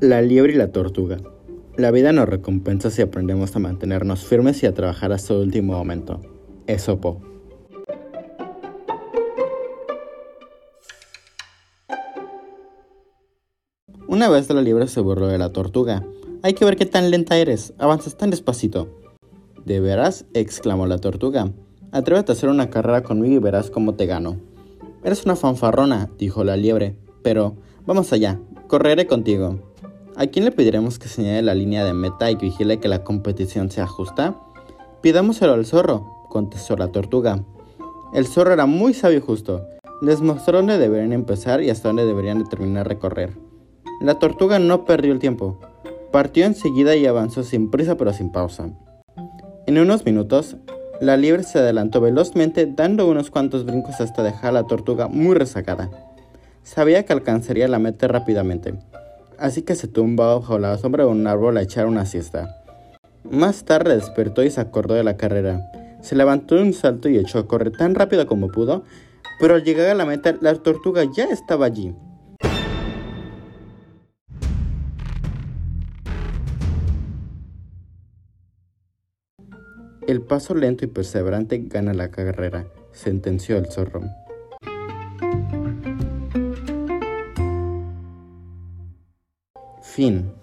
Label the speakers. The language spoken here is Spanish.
Speaker 1: La liebre y la tortuga. La vida nos recompensa si aprendemos a mantenernos firmes y a trabajar hasta el último momento. Esopo. Una vez la liebre se burló de la tortuga. Hay que ver qué tan lenta eres. Avanzas tan despacito. ¿De veras? exclamó la tortuga. Atrévete a hacer una carrera conmigo y verás cómo te gano. Eres una fanfarrona, dijo la liebre. Pero, vamos allá, correré contigo. ¿A quién le pediremos que señale la línea de meta y vigile que la competición sea justa? Pidámoselo al zorro, contestó la tortuga. El zorro era muy sabio y justo. Les mostró dónde deberían empezar y hasta dónde deberían terminar recorrer. La tortuga no perdió el tiempo. Partió enseguida y avanzó sin prisa pero sin pausa. En unos minutos, la liebre se adelantó velozmente dando unos cuantos brincos hasta dejar a la tortuga muy rezagada. Sabía que alcanzaría la meta rápidamente, así que se tumbó bajo la sombra de un árbol a echar una siesta. Más tarde despertó y se acordó de la carrera. Se levantó de un salto y echó a correr tan rápido como pudo, pero al llegar a la meta la tortuga ya estaba allí. El paso lento y perseverante gana la carrera, sentenció el zorro. Fim.